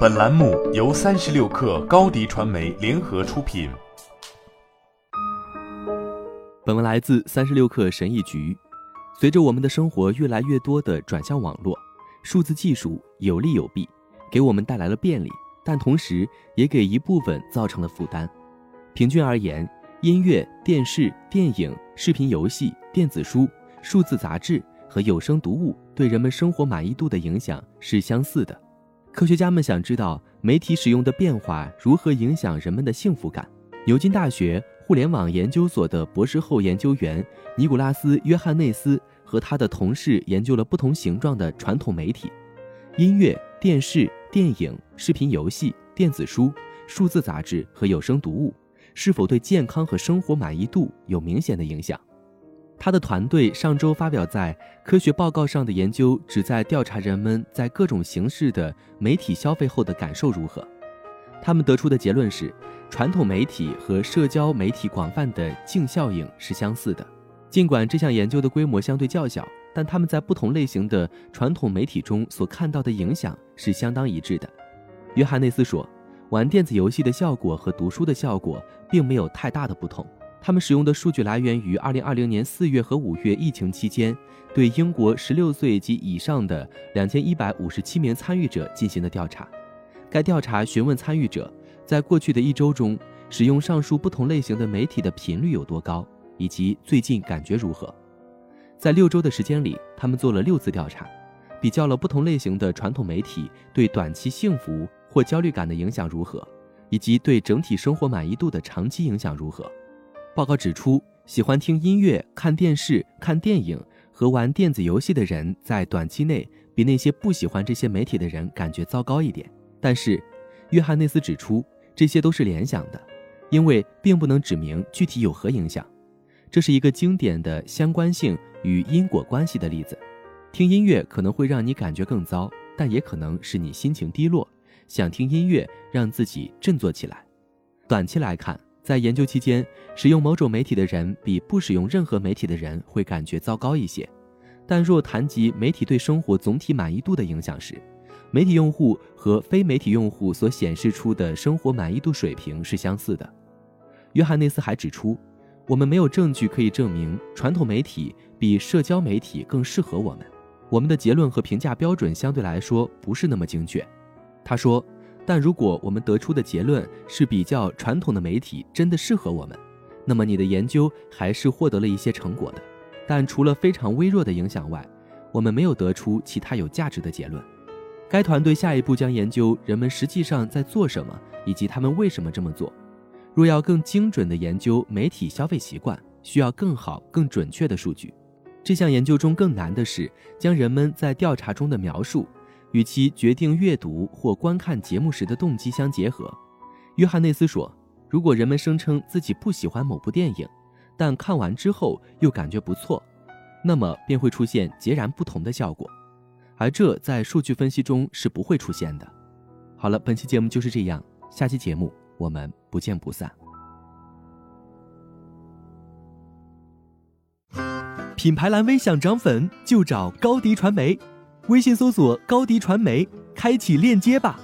本栏目由三十六氪高低传媒联合出品。本文来自三十六氪神译局。随着我们的生活越来越多的转向网络，数字技术有利有弊，给我们带来了便利，但同时也给一部分造成了负担。平均而言，音乐、电视、电影、视频游戏、电子书、数字杂志和有声读物对人们生活满意度的影响是相似的。科学家们想知道媒体使用的变化如何影响人们的幸福感。牛津大学互联网研究所的博士后研究员尼古拉斯·约翰内斯和他的同事研究了不同形状的传统媒体、音乐、电视、电影、视频游戏、电子书、数字杂志和有声读物。是否对健康和生活满意度有明显的影响？他的团队上周发表在科学报告上的研究，旨在调查人们在各种形式的媒体消费后的感受如何。他们得出的结论是，传统媒体和社交媒体广泛的净效应是相似的。尽管这项研究的规模相对较小，但他们在不同类型的传统媒体中所看到的影响是相当一致的。约翰内斯说。玩电子游戏的效果和读书的效果并没有太大的不同。他们使用的数据来源于2020年4月和5月疫情期间对英国16岁及以上的2157名参与者进行的调查。该调查询问参与者在过去的一周中使用上述不同类型的媒体的频率有多高，以及最近感觉如何。在六周的时间里，他们做了六次调查，比较了不同类型的传统媒体对短期幸福。或焦虑感的影响如何，以及对整体生活满意度的长期影响如何？报告指出，喜欢听音乐、看电视、看电影和玩电子游戏的人，在短期内比那些不喜欢这些媒体的人感觉糟糕一点。但是，约翰内斯指出，这些都是联想的，因为并不能指明具体有何影响。这是一个经典的相关性与因果关系的例子。听音乐可能会让你感觉更糟，但也可能是你心情低落。想听音乐，让自己振作起来。短期来看，在研究期间，使用某种媒体的人比不使用任何媒体的人会感觉糟糕一些。但若谈及媒体对生活总体满意度的影响时，媒体用户和非媒体用户所显示出的生活满意度水平是相似的。约翰内斯还指出，我们没有证据可以证明传统媒体比社交媒体更适合我们。我们的结论和评价标准相对来说不是那么精确。他说：“但如果我们得出的结论是比较传统的媒体真的适合我们，那么你的研究还是获得了一些成果的。但除了非常微弱的影响外，我们没有得出其他有价值的结论。该团队下一步将研究人们实际上在做什么，以及他们为什么这么做。若要更精准地研究媒体消费习惯，需要更好、更准确的数据。这项研究中更难的是将人们在调查中的描述。”与其决定阅读或观看节目时的动机相结合，约翰内斯说：“如果人们声称自己不喜欢某部电影，但看完之后又感觉不错，那么便会出现截然不同的效果，而这在数据分析中是不会出现的。”好了，本期节目就是这样，下期节目我们不见不散。品牌蓝 V 想涨粉就找高迪传媒。微信搜索高迪传媒，开启链接吧。